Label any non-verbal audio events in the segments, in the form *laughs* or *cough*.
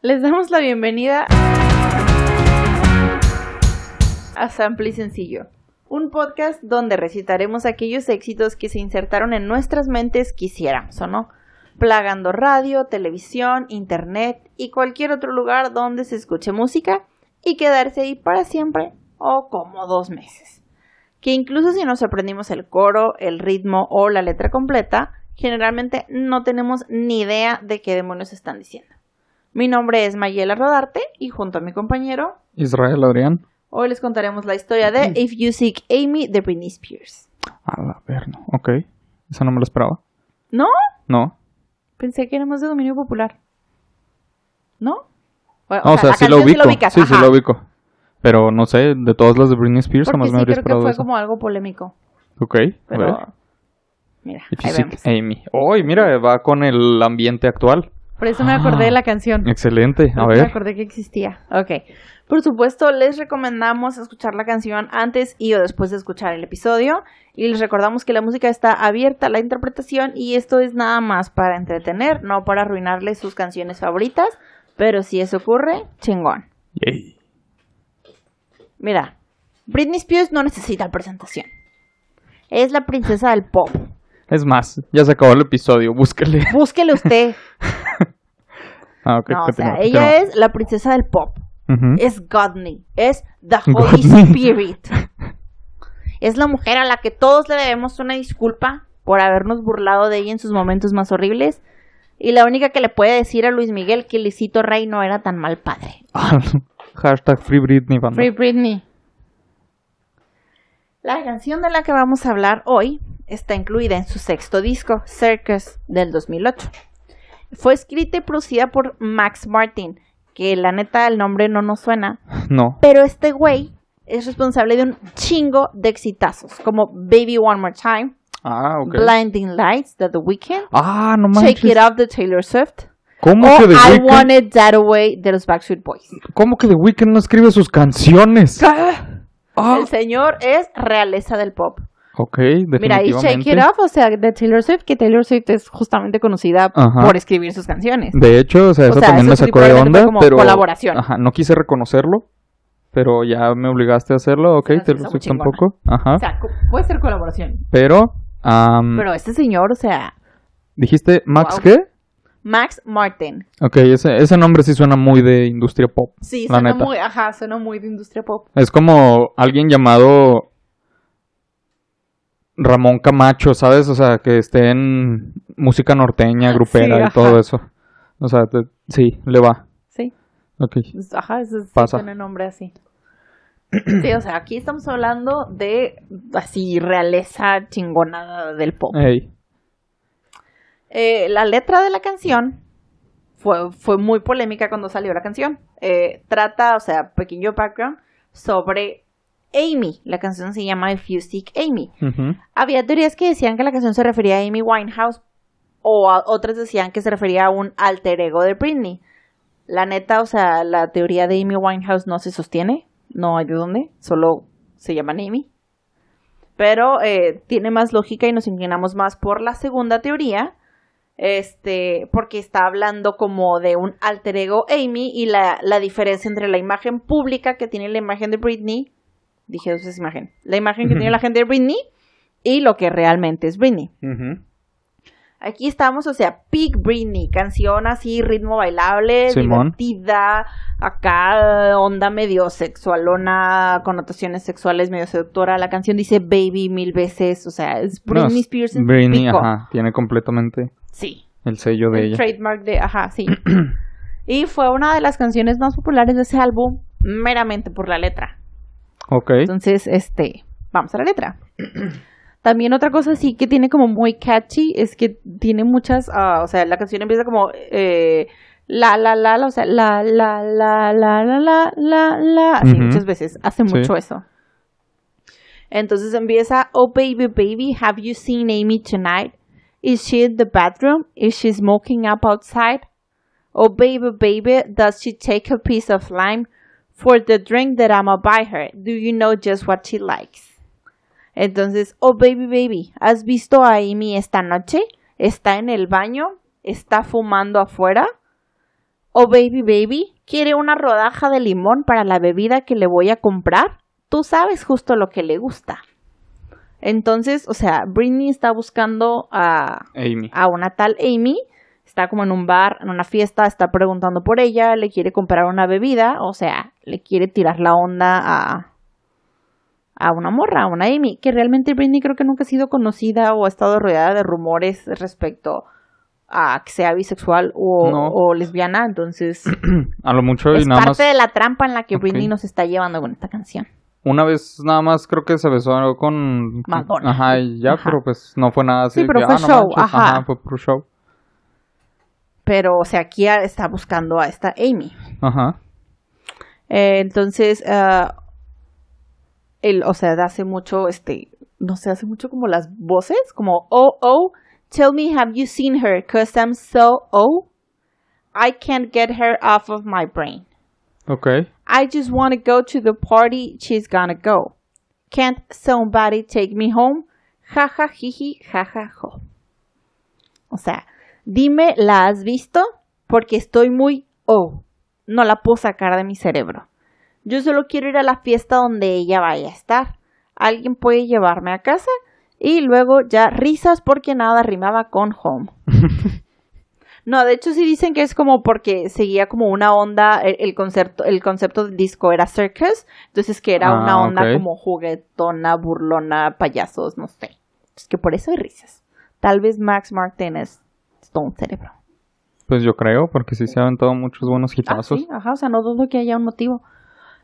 Les damos la bienvenida a Sample y Sencillo, un podcast donde recitaremos aquellos éxitos que se insertaron en nuestras mentes quisiéramos o no, plagando radio, televisión, internet y cualquier otro lugar donde se escuche música y quedarse ahí para siempre o como dos meses. Que incluso si nos aprendimos el coro, el ritmo o la letra completa, generalmente no tenemos ni idea de qué demonios están diciendo. Mi nombre es Mayela Rodarte y junto a mi compañero Israel Adrián. Hoy les contaremos la historia de If You Seek Amy de Britney Spears. A la verga, ok. Esa no me lo esperaba. ¿No? No. Pensé que era más de dominio popular. ¿No? O, sea, sí lo ubico. sí, sí lo ubico. Pero no sé, de todas las de Britney Spears, Porque jamás sí, me habría creo esperado que fue eso. como algo polémico. Ok, a ver. Pero. Mira, If you ahí vemos. Amy. Uy, mira, va con el ambiente actual. Por eso me acordé de la canción. Excelente. A Porque Me ver. acordé que existía. Ok. Por supuesto, les recomendamos escuchar la canción antes y o después de escuchar el episodio. Y les recordamos que la música está abierta a la interpretación y esto es nada más para entretener, no para arruinarles sus canciones favoritas. Pero si eso ocurre, chingón. Yay. Mira, Britney Spears no necesita presentación. Es la princesa del pop. Es más, ya se acabó el episodio, búsquele. *laughs* Búsquele usted. *laughs* Ah, ok, No, o sea, ella es la princesa del pop. Es Godney, es the *laughs* Holy Godney. Spirit. Es la mujer a la que todos le debemos una disculpa por habernos burlado de ella en sus momentos más horribles. Y la única que le puede decir a Luis Miguel que Luisito Rey no era tan mal padre. Hashtag Free Britney, banda. Free Britney. La canción de la que vamos a hablar hoy está incluida en su sexto disco, Circus, del 2008. Fue escrita y producida por Max Martin, que la neta el nombre no nos suena, *laughs* No. pero este güey es responsable de un chingo de exitazos, como Baby One More Time, Ah. Blinding Lights de The Weeknd, Ah, no. Shake It Up de Taylor Swift, ¿Cómo o que The I Weeknd? Want It That Way de los Backstreet Boys. ¿Cómo que The Weeknd no escribe sus canciones? Ah. El señor es realeza del pop. Ok, Mira, y definitivamente. Shake It Off, o sea, de Taylor Swift, que Taylor Swift es justamente conocida Ajá. por escribir sus canciones. De hecho, o sea, O eso sea, también eso me sacó de onda, como pero... colaboración. Ajá, no quise reconocerlo, pero ya me obligaste a hacerlo, ok, muy soy tampoco. Ajá, O sea, puede ser colaboración. pero... Pero este señor, o sea, ¿Dijiste Max Wow. qué? Max Martin. Ok, ese, ese nombre sí suena muy de industria pop. Sí, la suena neta. muy, ajá, suena muy de industria pop. Es como alguien llamado Ramón Camacho, ¿sabes? O sea, que esté en música norteña, grupera Sí, y todo eso. O sea, te- sí, le va. Sí, Ok. es- ajá, ese sí Pasa. suena nombre así. *clears throat* Sí, o sea, aquí estamos hablando de así realeza chingonada del pop. Eh, la letra de la canción fue, fue muy polémica cuando salió la canción. Eh, trata, o sea, pequeño background, sobre Amy. La canción se llama If You Seek Amy. Había teorías que decían que la canción se refería a Amy Winehouse o a- otras decían que se refería a un alter ego de Britney. La neta, o sea, la teoría de Amy Winehouse no se sostiene, no hay de dónde, solo se llaman Amy. Pero eh, tiene más lógica y nos inclinamos más por la segunda teoría, este, porque está hablando como de un alter ego Amy y la, la diferencia entre la imagen pública que tiene la imagen de Britney, dije dos veces imagen, la imagen que tiene la gente de Britney y lo que realmente es Britney. Aquí estamos, o sea, Peak Britney, canción así, ritmo bailable, Simón. divertida, acá onda medio sexualona, connotaciones sexuales medio seductora. La canción dice baby mil veces, o sea, es Britney No, Spears en Britney, pico. ajá, tiene completamente Sí, el sello de el ella. trademark de, ajá, sí. *clears throat* y fue una de las canciones más populares de ese álbum, meramente por la letra. Ok. Entonces, este, vamos a la letra. También otra cosa sí que tiene como muy catchy es que tiene muchas, ah, o sea, la canción empieza como eh, la la la, la, o sea, la la la la la la la la, así muchas veces, hace Sí. mucho eso. Entonces empieza, oh baby baby, have you seen Amy tonight? Is she in the bathroom? Is she smoking up outside? Oh baby baby, does she take a piece of lime for the drink that I'ma buy her? Do you know just what she likes? Entonces, oh baby baby, ¿has visto a Amy esta noche? Está en el baño, está fumando afuera. Oh baby baby, ¿quiere una rodaja de limón para la bebida que le voy a comprar? Tú sabes justo lo que le gusta. Entonces, o sea, Britney está buscando a, Amy. a una tal Amy. Está como en un bar, en una fiesta, está preguntando por ella, le quiere comprar una bebida, o sea, le quiere tirar la onda a, a una morra, a una Amy, que realmente Britney creo que nunca ha sido conocida o ha estado rodeada de rumores respecto a que sea bisexual o, lesbiana, entonces *clears throat* a lo mucho es parte de la trampa en la que Britney nos está llevando con esta canción. Una vez nada más creo que se besó con Madonna. Ajá, y ya, pero pues no fue nada así. Sí, pero fue ah, show, ajá. fue pro show. Pero, o sea, aquí está buscando a esta Amy. Ajá. Eh, entonces, uh, él, o sea, hace mucho, este, no sé, hace mucho como las voces, como, oh, oh, Tell me, have you seen her? Cause I'm so oh, I can't get her off of my brain. Okay. I just want to go to the party she's gonna go. Can't somebody take me home? Ja ja jiji ja ja jo. O sea, dime, ¿la has visto? Porque estoy muy oh, no la puedo sacar de mi cerebro. Yo solo quiero ir a la fiesta donde ella vaya a estar. ¿Alguien puede llevarme a casa? Y luego ya risas porque nada rimaba con home. *laughs* no, de hecho sí dicen que es como porque seguía como una onda, el, concepto, el concepto del disco era circus, entonces que era una ah, onda como juguetona, burlona, payasos, no sé. Es que por eso hay risas. Tal vez Max Martin es todo un cerebro. Pues yo creo, porque sí se han aventado muchos buenos ah, hitazos. sí, ajá, o sea, no dudo que haya un motivo.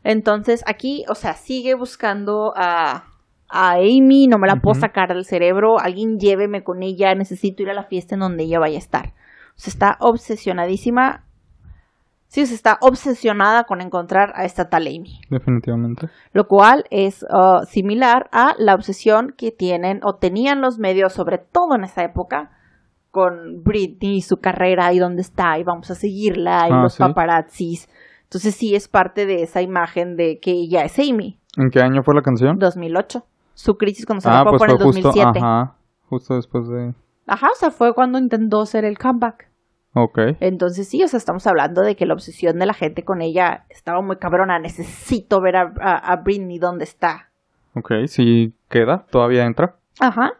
Entonces, aquí, o sea, sigue buscando a, a Amy, no me la puedo sacar del cerebro, alguien lléveme con ella, necesito ir a la fiesta en donde ella vaya a estar. O sea, está obsesionadísima. Sí, o sea, está obsesionada con encontrar a esta tal Amy. Definitivamente. Lo cual es uh, similar a la obsesión que tienen o tenían los medios, sobre todo en esa época, con Britney y su carrera y dónde está y vamos a seguirla y ah, los paparazzis. Entonces sí es parte de esa imagen de que ella es Amy. ¿En qué año fue la canción? 2008 su crisis cuando se ah, pues fue en el 2007. Justo, ajá, justo después de... Ajá, o sea, fue cuando intentó hacer el comeback. Ok. Entonces sí, o sea, estamos hablando de que la obsesión de la gente con ella estaba muy cabrona. Necesito ver a, a, Britney dónde está. Ok, si queda, todavía entra. Ajá.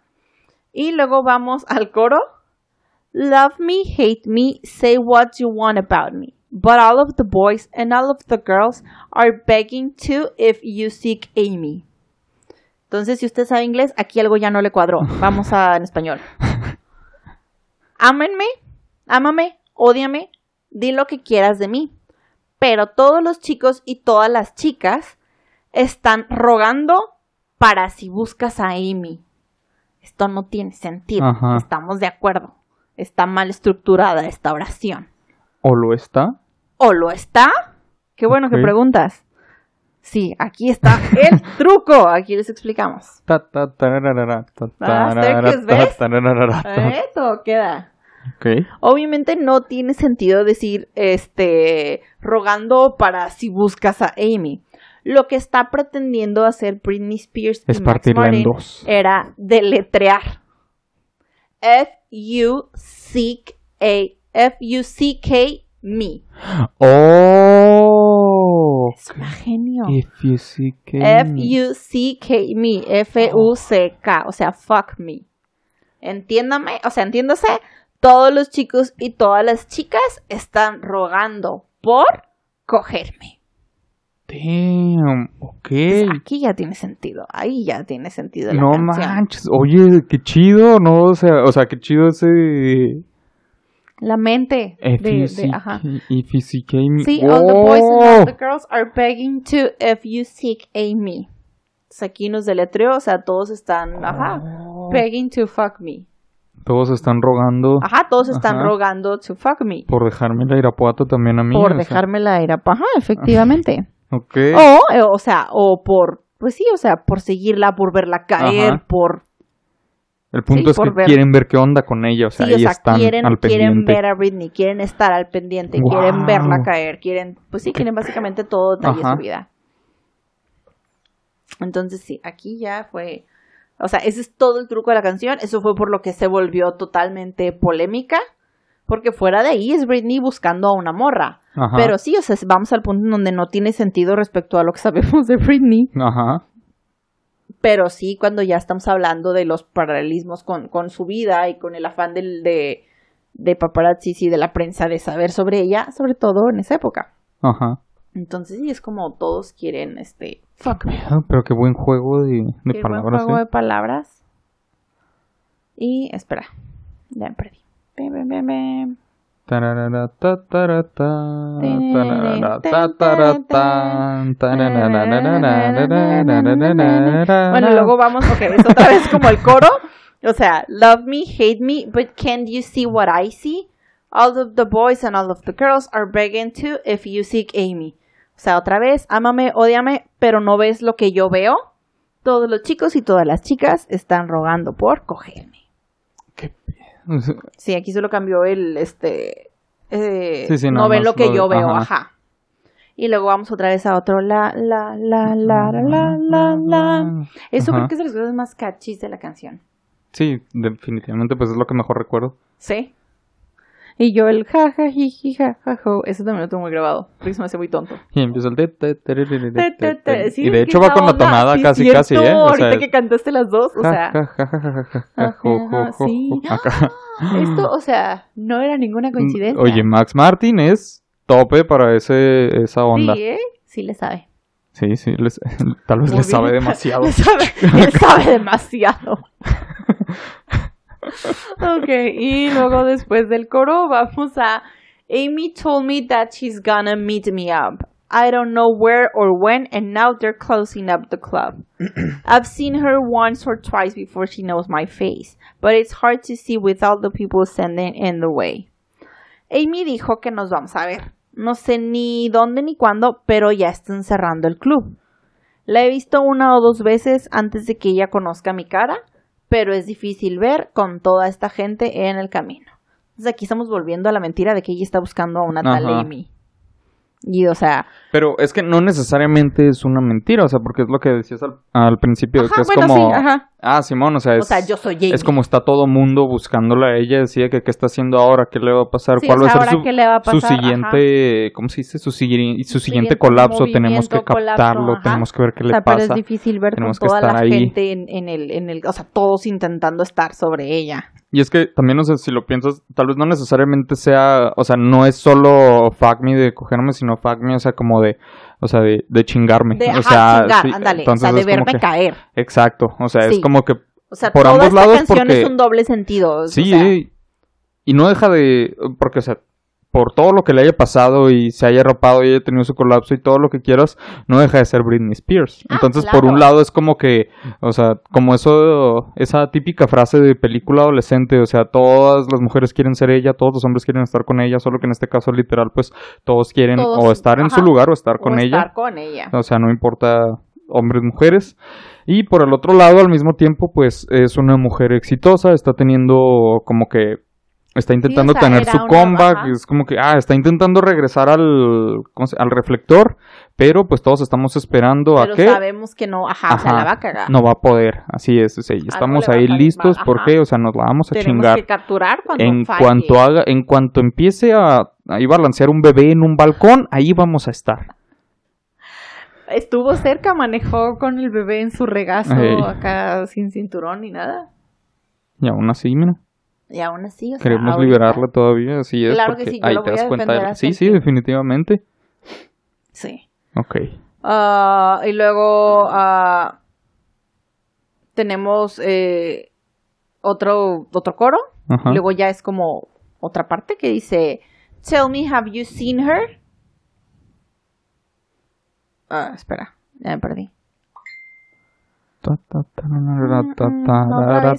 Y luego vamos al coro. Love me, hate me, say what you want about me. But all of the boys and all of the girls are begging to if you seek Amy. Entonces, si usted sabe inglés, aquí algo ya no le cuadró. *laughs* Vamos a en español. Ámenme, ámame, ódiame, di lo que quieras de mí. Pero todos los chicos y todas las chicas están rogando para si buscas a Amy. Esto no tiene sentido. Estamos de acuerdo. Está mal estructurada esta oración. ¿O lo está? ¿O lo está? Qué bueno que preguntas. Sí, aquí está el *laughs* truco. Aquí les explicamos. Esto queda. Obviamente no tiene sentido decir, este, rogando para si buscas a Amy. Lo que está pretendiendo hacer Britney Spears y Max Martin era deletrear. F U C A F U C K me. Oh. Es una genio. F-U-C-K. F-U-C-K, me. F-U-C-K. O sea, fuck me. Entiéndame, o sea, entiéndase. Todos los chicos y todas las chicas están rogando por cogerme. Damn, ok. Pues aquí ya tiene sentido, ahí ya tiene sentido la No manches, oye, qué chido, ¿no? O sea, o sea, qué chido ese la mente de, de ajá. If you seek Amy. Sí, all the boys and all the girls are begging to if you seek Amy. aquí nos deletreó, o sea, todos están, ajá, oh. begging to fuck me. Todos están rogando. Ajá, todos están rogando to fuck me. Por dejarme la irapuato también a mí. Por dejarme la irapuato, ajá, efectivamente. *laughs* ok. O, eh, o sea, o por, pues sí, o sea, por seguirla, por verla caer, por el punto es que quieren ver qué onda con ella, o sea, ahí están quieren, al pendiente. Quieren ver a Britney, quieren estar al pendiente, quieren verla caer, quieren, pues sí, quieren básicamente todo detalle de su vida. Entonces sí, aquí ya fue, o sea, ese es todo el truco de la canción, eso fue por lo que se volvió totalmente polémica, Porque fuera de ahí es Britney buscando a una morra. Pero sí, o sea, vamos al punto en donde no tiene sentido respecto a lo que sabemos de Britney. Ajá. Pero sí, cuando ya estamos hablando de los paralelismos con, con su vida y con el afán del, de, de paparazzi y de la prensa de saber sobre ella, sobre todo en esa época. Ajá. Entonces sí, es como todos quieren, este, fuck me. Pero qué buen juego de, de palabras. Buen juego ¿eh? de palabras. Y, espera, ya me perdí. Bueno, luego vamos, ok, es otra vez como el coro. O sea, love me, hate me, but can't you see what I see? All of the boys and all of the girls are begging to if you seek Amy. O sea, otra vez, ámame, odiame, pero no ves lo que yo veo. Todos los chicos y todas las chicas están rogando por cogerme. *laughs* Sí, aquí solo cambió el, este, eh, no, ven lo que yo veo, ajá. Y luego vamos otra vez a otro la, la, la, la, la, la, la. Eso creo que es de las cosas más cachis de la canción. Sí, definitivamente, pues es lo que mejor recuerdo. Sí. Y yo el ja, ja, ji, ji, ja, ja, jo. Eso también lo tengo muy grabado, porque se me hace muy tonto. Y empieza el... y de hecho va con la tonada casi, casi, ¿eh? ahorita que cantaste las dos, o sea... Sí. Esto, o sea, no era ninguna coincidencia. Oye, Max Martin es tope para ese, esa onda. Sí, ¿eh? Sí le sabe. Sí, sí, les, *laughs* tal vez le sabe *laughs* demasiado. le sabe, le sabe *laughs* demasiado. Ok, y luego después del coro vamos a Amy told me that she's gonna meet me up. I don't know where or when, and now they're closing up the club. *clears throat* I've seen her once or twice before she knows my face, but it's hard to see with all the people standing in the way. Amy dijo que nos vamos a ver. No sé ni dónde ni cuándo, pero ya están cerrando el club. La he visto una o dos veces antes de que ella conozca mi cara, pero es difícil ver con toda esta gente en el camino. Entonces aquí estamos volviendo a la mentira de que ella está buscando a una tal Amy. Y, o sea... Pero es que no necesariamente es una mentira, o sea, porque es lo que decías al, principio, que es como... Ah, Simón, o sea, es... O sea, yo soy Es como está todo mundo buscándola a ella, decía que qué está haciendo ahora, qué le va a pasar, cuál va a ser su, su siguiente... ¿Cómo se dice? Su, su siguiente, colapso, tenemos que captarlo, tenemos que ver qué le pasa. Pero es difícil ver con toda la gente en, en, el, en el... O sea, todos intentando estar sobre ella. Y es que también, no sé, si lo piensas, tal vez no necesariamente sea, o sea, no es solo fuck me de cogerme, sino fuck me, o sea, como de, o sea, de, de chingarme. De, o sea, chingar, ándale, o sea, de verme caer. Exacto, o sea, es como que o sea, por toda ambos esta lados canción es un doble sentido. Sí, y no deja de, porque, o sea, por todo lo que le haya pasado y se haya arropado y haya tenido su colapso y todo lo que quieras, no deja de ser Britney Spears. Ah, Entonces, por un lado es como que, o sea, como eso, esa típica frase de película adolescente, o sea, todas las mujeres quieren ser ella, todos los hombres quieren estar con ella, solo que en este caso literal, pues todos quieren o estar en su lugar o estar con ella. Estar con ella. O sea, no importa hombres, mujeres. Y por el otro lado, al mismo tiempo, pues es una mujer exitosa, está teniendo como que está intentando tener su comeback, es como que, ah, está intentando regresar al, al reflector, pero pues todos estamos esperando a que... sabemos que no, ajá, se la va a cagar. No va a poder, así es, estamos ahí listos, porque, o sea, nos la vamos a Tenemos chingar. que capturar cuando En cuanto haga, en cuanto empiece a, a balancear un bebé en un balcón, ahí vamos a estar. Estuvo cerca, manejó con el bebé en su regazo, acá sin cinturón ni nada. Y aún así, mira. Y aún así, o sea, Queremos liberarla todavía, así es. Claro que sí, yo ahí te das cuenta. Sí, sí, definitivamente. Sí. Ok. Uh, y luego uh, tenemos eh, otro, otro coro. Luego ya es como otra parte que dice: Tell me, have you seen her? Ah, espera, ya me perdí.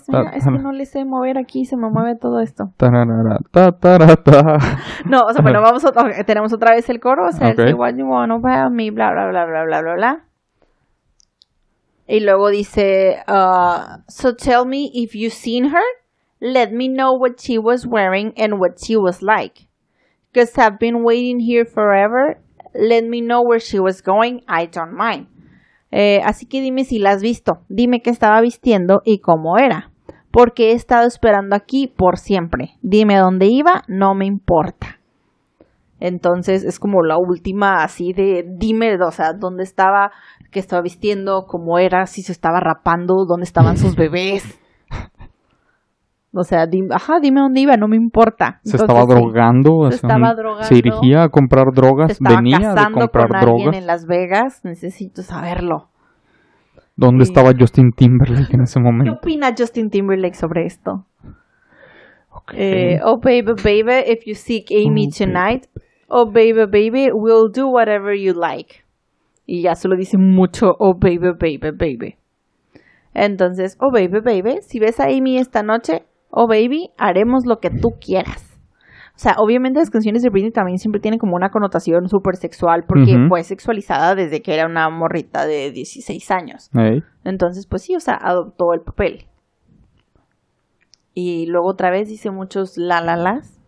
No, es, que no le sé mover aquí, se me mueve todo esto. No, o sea, bueno, vamos a, tenemos otra vez el coro, o sea, okay. what you want about me, bla, bla, bla, bla, bla, bla, bla. Y luego dice, uh, so tell me if you've seen her, let me know what she was wearing and what she was like. Because I've been waiting here forever, let me know where she was going, I don't mind. Eh, así que dime si la has visto, dime qué estaba vistiendo y cómo era. porque he estado esperando aquí por siempre. Dime dónde iba, no me importa. Entonces es como la última así de dime, o sea, dónde estaba, qué estaba vistiendo, cómo era, si se estaba rapando, dónde estaban sus *laughs* bebés. O sea, dime, ajá, dime dónde iba, no me importa. Se estaba drogando, se estaba drogando. Se dirigía a comprar drogas, venía a comprar con drogas. en Las Vegas, necesito saberlo. ¿Dónde estaba Justin Timberlake en ese momento? ¿Qué opina Justin Timberlake sobre esto? Okay. Eh, oh baby, baby, if you seek Amy oh, tonight, oh baby, baby, we'll do whatever you like. Y ya solo dice mucho, oh baby, baby, baby. Entonces, oh baby, baby, si ves a Amy esta noche, oh baby, haremos lo que tú quieras. O sea, obviamente las canciones de Britney también siempre tienen como una connotación súper sexual porque fue sexualizada desde que era una morrita de 16 años. Entonces, pues sí, o sea, adoptó el papel. Y luego otra vez dice muchos la la las.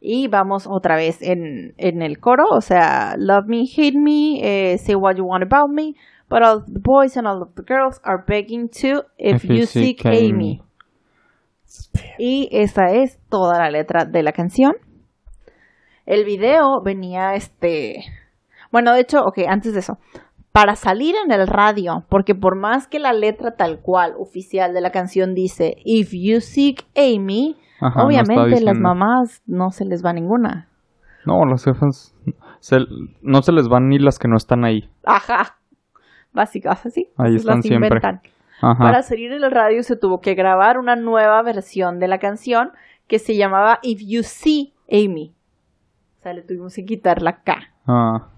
Y vamos otra vez en, en el coro, o sea, love me, hate me, eh, say what you want about me, but all the boys and all of the girls are begging to if, you seek Amy. Y esa es toda la letra de la canción. El video venía este. Bueno, de hecho, ok, antes de eso. Para salir en el radio, porque por más que la letra tal cual oficial de la canción dice If you seek Amy, obviamente las mamás no se les va ninguna. No, las jefas no se les van ni las que no están ahí. Ajá. Básicas, así. Ahí están siempre. Para salir en el radio se tuvo que grabar una nueva versión de la canción que se llamaba If You See Amy. O sea, le tuvimos que quitar la K. Ah.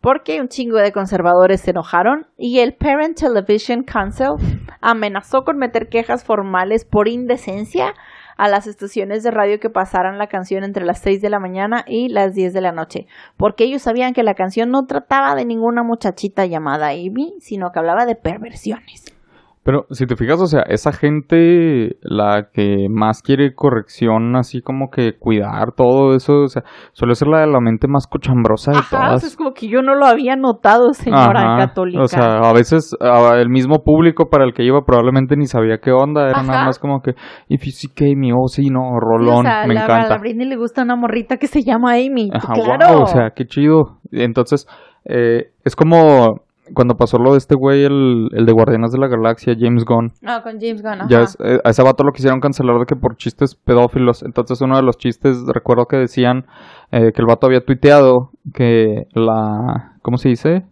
Porque un chingo de conservadores se enojaron y el Parent Television Council amenazó con meter quejas formales por indecencia a las estaciones de radio que pasaran la canción entre las 6 de la mañana y las 10 de la noche, porque ellos sabían que la canción no trataba de ninguna muchachita llamada Amy, sino que hablaba de perversiones. Pero si te fijas, o sea, esa gente, la que más quiere corrección, así como que cuidar todo eso, o sea, suele ser la de la mente más cochambrosa de Ajá, todas. es como que yo no lo había notado, señora católica. O sea, a veces el mismo público para el que iba probablemente ni sabía qué onda, era nada más como que, if you see Amy, oh sí, no, Rolón, me encanta. A Britney le gusta una morrita que se llama Amy, claro. o sea, qué chido. Entonces, eh, es como cuando pasó lo de este güey, el, el de Guardianes de la Galaxia, James Gunn. Ah, con James Gunn, ajá. Ya eh, a ese vato lo quisieron cancelar de que por chistes pedófilos. Entonces uno de los chistes, recuerdo que decían eh, que el vato había tuiteado que la... ¿Cómo se dice?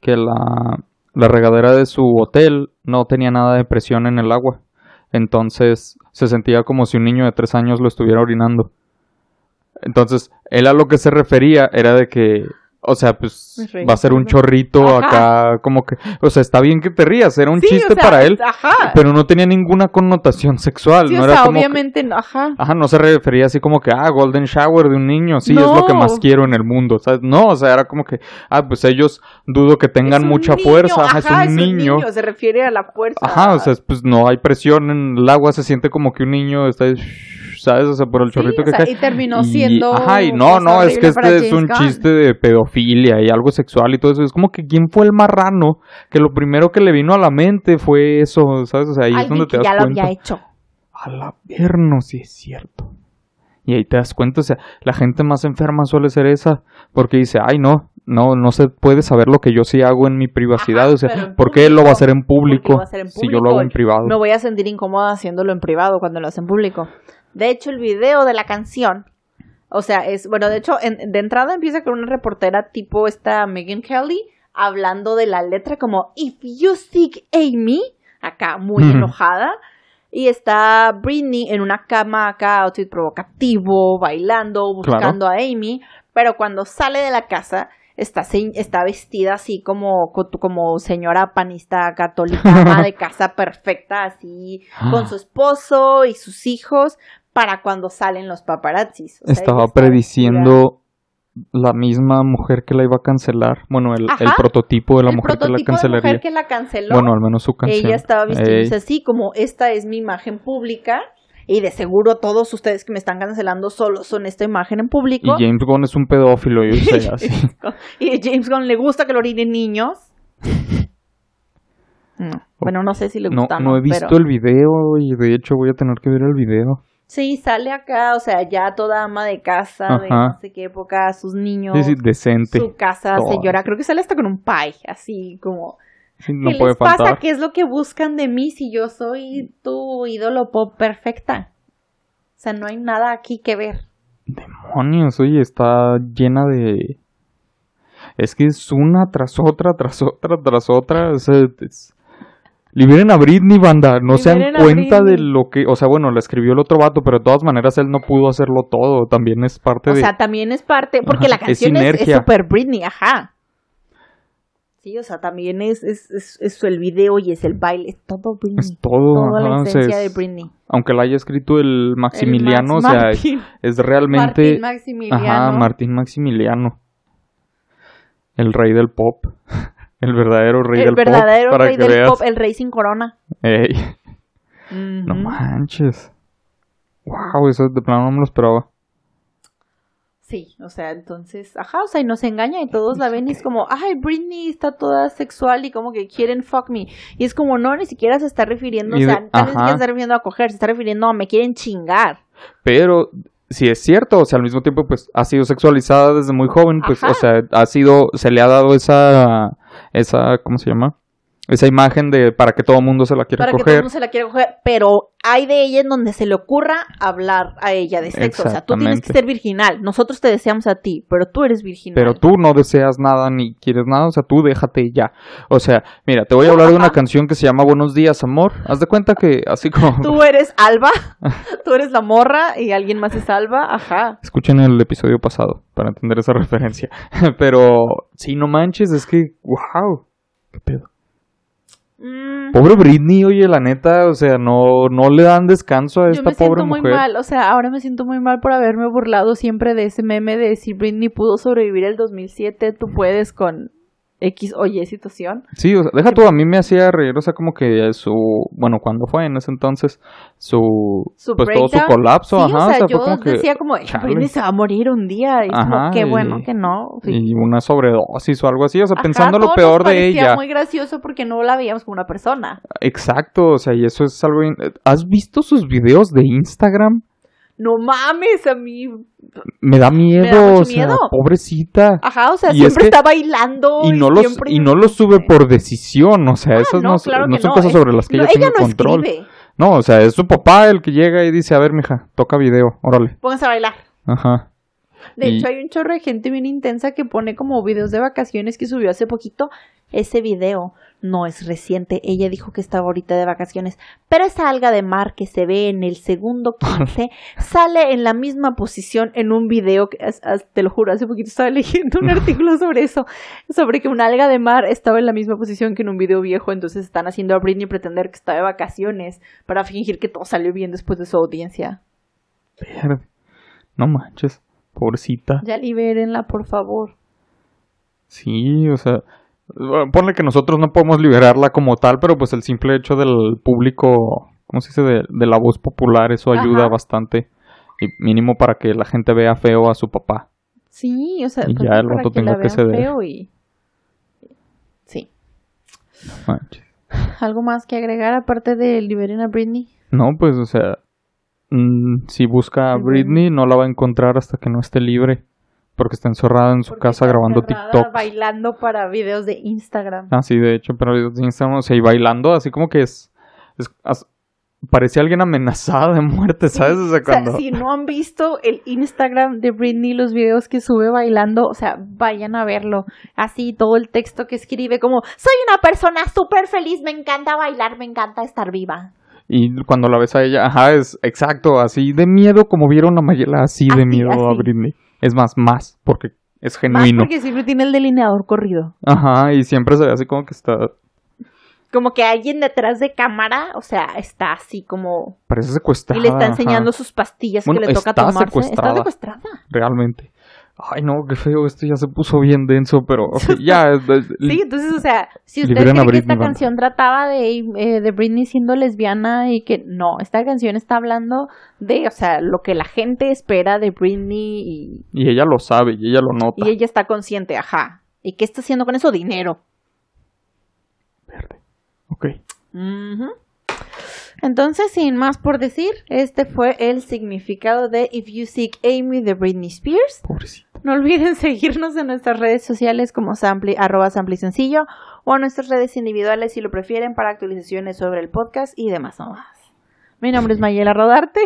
Que la, la regadera de su hotel no tenía nada de presión en el agua. Entonces se sentía como si un niño de tres años lo estuviera orinando. Entonces, él a lo que se refería era de que o sea, pues va a ser un chorrito acá, como que, o sea, está bien que te rías, era un chiste para él, pero no tenía ninguna connotación sexual, no o sea, obviamente, ajá. Ajá, no se refería así como que, ah, golden shower de un niño, sí, es lo que más quiero en el mundo, ¿sabes? No, o sea, era como que, ah, pues ellos dudo que tengan mucha fuerza, ajá, es, un, niño. se refiere a la fuerza. Ajá, o sea, pues no hay presión en el agua, se siente como que un niño está ¿sabes? O sea, por el chorrito que cae. Y terminó siendo. Ajá, y no, no, es que este es un chiste de pedofilia y algo sexual y todo eso. Es como que quién fue el marrano que lo primero que le vino a la mente fue eso, ¿sabes? O sea, ahí es donde te das ya lo había hecho. A la verno, sí es cierto. Y ahí te das cuenta, o sea, la gente más enferma suele ser esa, porque dice, ay no, no, no se puede saber lo que yo sí hago en mi privacidad, o sea, ¿por qué lo va a hacer en público, si yo lo hago en privado? Me voy a sentir incómoda haciéndolo en privado cuando lo hace en público. De hecho, el video de la canción, o sea, es, bueno, de hecho, de entrada empieza con una reportera tipo esta Megan Kelly hablando de la letra como If you seek Amy, acá muy enojada. Y está Britney en una cama acá, outfit provocativo, bailando, buscando a Amy. Pero cuando sale de la casa, está, está vestida así como, como señora panista católica, *laughs* de casa perfecta, así, con *gasps* su esposo y sus hijos, para cuando salen los paparazzis. Estaba prediciendo la misma mujer que la iba a cancelar. Bueno, el, prototipo de la mujer que la cancelaría. mujer que la canceló. Bueno, al menos su canción. Ella estaba vistiéndose así, como esta es mi imagen pública. Y de seguro todos ustedes que me están cancelando solo son esta imagen en público. Y James Gunn es un pedófilo, *laughs* *laughs* y y a James Gunn le gusta que lo orinen niños. No. Bueno, no sé si le No, gusta o no he visto pero- el video y de hecho voy a tener que ver el video. Sí, sale acá, o sea, ya toda ama de casa, de no sé qué época, sus niños, Sí, sí, decente. su casa, Todo. señora. Creo que sale hasta con un pie, así como... Sí, no ¿Qué puede les pasa? faltar. ¿Qué es lo que buscan de mí si yo soy tu ídolo pop perfecta? O sea, no hay nada aquí que ver. Demonios, oye, está llena de... Es que es una tras otra, tras otra, tras otra. o sea, es- Liberen a Britney, banda. No se dan cuenta de lo que... O sea, bueno, la escribió el otro vato, pero de todas maneras él no pudo hacerlo todo. También es parte O de... sea, también es parte, porque Ajá, la canción es es super Britney, ajá. Sí, o sea, también es, es, es, el video y es el baile, es todo Britney. Es todo, Toda la ajá, o sea, esencia es- de Britney. Aunque la haya escrito el Maximiliano, El o sea, Martín. es realmente... Martín Maximiliano. Ajá, Martín Maximiliano. El rey del pop. El verdadero rey el del verdadero pop. para rey que del veas. pop, el rey sin corona. Ey, no manches. Wow, eso de plano no me lo esperaba. Sí, o sea, entonces, ajá, o sea, y nos engaña y todos la ven y es como, ay, Britney está toda sexual y como que quieren fuck me. Y es como, no, ni siquiera se está refiriendo, o sea, tal vez ajá. se está refiriendo a coger, se está refiriendo a me quieren chingar. Pero si es cierto, o sea, al mismo tiempo, pues ha sido sexualizada desde muy joven, pues, Ajá. o sea, ha sido, se le ha dado esa, esa, ¿cómo se llama? Esa imagen de para que todo el mundo se la quiera para que todo el coger. mundo se la quiera coger, pero hay de ella en donde se le ocurra hablar a ella de sexo. O sea, tú tienes que ser virginal. Nosotros te deseamos a ti, pero tú eres virginal. Pero tú no deseas nada ni quieres nada, o sea, tú déjate ya. O sea, mira, te voy a hablar de una canción que se llama Buenos días, amor. Haz de cuenta que así como *laughs* Tú eres Alba, *laughs* tú eres la morra y alguien más es Alba, ajá. escuchen el episodio pasado para entender esa referencia. *laughs* Pero sí, no manches, es que wow. ¿Qué pedo? Mm, Pobre Britney, oye, la neta, o sea, no no le dan descanso a yo esta me siento pobre muy mujer. mal, o sea, ahora me siento muy mal por haberme burlado siempre de ese meme de si Britney pudo sobrevivir el 2007, tú puedes con X o Y situación. Sí, o sea, deja tú, a mí me hacía reír, o sea, como que su, bueno, cuando fue en ese entonces, su, Su pues todo su colapso, Sí, ajá, o sea, fue yo como que, decía como, "Ay, chale. Britney se va a morir un día. Y como, Ajá, qué y- bueno que no. sí. y una sobredosis o algo así, o sea, Ajá, pensando lo peor nos de ella. muy gracioso porque no la veíamos como una persona. Exacto, o sea, y eso es algo... in- ¿Has visto sus videos de Instagram? No mames, a mí. Me da miedo, mucho o sea, miedo. pobrecita. Ajá, o sea, Y es siempre que- está bailando. Y no, los, siempre- y no lo sube por decisión, o sea, Ah, esas no, no, son- claro no que son no, cosas sobre las que ella, tiene no control. escribe. No, o sea, es su papá el que llega y dice, a ver, mija, toca video, órale. Pónganse a bailar. Ajá. De Y- hecho, hay un chorro de gente bien intensa que pone como videos de vacaciones que subió hace poquito. Ese video no es reciente. Ella dijo que estaba ahorita de vacaciones. Pero esa alga de mar que se ve en el segundo 15 *laughs* sale en la misma posición en un video que, te lo juro, hace poquito estaba *laughs* leyendo un artículo sobre eso. Sobre que una alga de mar estaba en la misma posición que en un video viejo. Entonces están haciendo a Britney pretender que está de vacaciones para fingir que todo salió bien después de su audiencia. Verde. No manches, pobrecita. Ya libérenla, por favor. Sí, o sea, ponle que nosotros no podemos liberarla como tal, pero pues el simple hecho del público, ¿cómo se dice? De, de la voz popular, eso ayuda Ajá. bastante. Y mínimo para que la gente vea feo a su papá. Sí, o sea, Y pues, ya el para vato que que ceder. feo y... Sí. No. *laughs* ¿Algo más que agregar aparte de liberen a Britney? No, pues, o sea, mm, si busca a. Britney, no la va a encontrar hasta que no esté libre. Porque está encerrada en su Porque casa grabando TikTok. Bailando para videos de Instagram. Ah, sí, de hecho, pero videos de Instagram, o sea, y bailando, así como que es. es as- parece alguien amenazada de muerte, ¿sabes? O sea, O sea, cuando. si no han visto el Instagram de Britney, los videos que sube bailando, o sea, vayan a verlo. Así, todo el texto que escribe, como, soy una persona súper feliz, me encanta bailar, me encanta estar viva. Y cuando la ves a ella, ajá, es exacto, así de miedo, como vieron a Mayela, así de Así, miedo a. Britney. Es más, más, porque es Más genuino. porque siempre tiene el delineador corrido. Ajá, y siempre se ve así como que está. Como que alguien detrás de cámara, o sea, está así como... Parece secuestrada. Y le está ajá, enseñando sus pastillas Bueno, que le toca está tomarse. secuestrada. Está secuestrada. realmente. Ay, no, qué feo, esto ya se puso bien denso, pero ya. *laughs* Sí, entonces, o sea, si usted cree que esta canción trataba de, eh, de Britney siendo lesbiana y que no, esta canción está hablando de, o sea, lo que la gente espera de Britney y, Y ella lo sabe, y ella lo nota. y ella está consciente, ajá. ¿Y qué está haciendo con eso? Dinero. Verde. Ok. Entonces, sin más por decir, este fue el significado de If You Seek Amy de Britney Spears. Pobrecito. No olviden *laughs* seguirnos en nuestras redes sociales como Sample, arroba Sample y Sencillo o en nuestras redes individuales si lo prefieren para actualizaciones sobre el podcast y demás nomás. Mi nombre es Mayela Rodarte.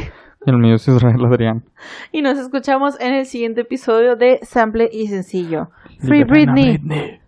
El mío es Israel Adrián. Y nos escuchamos en el siguiente episodio de Sample y Sencillo. Free Britney.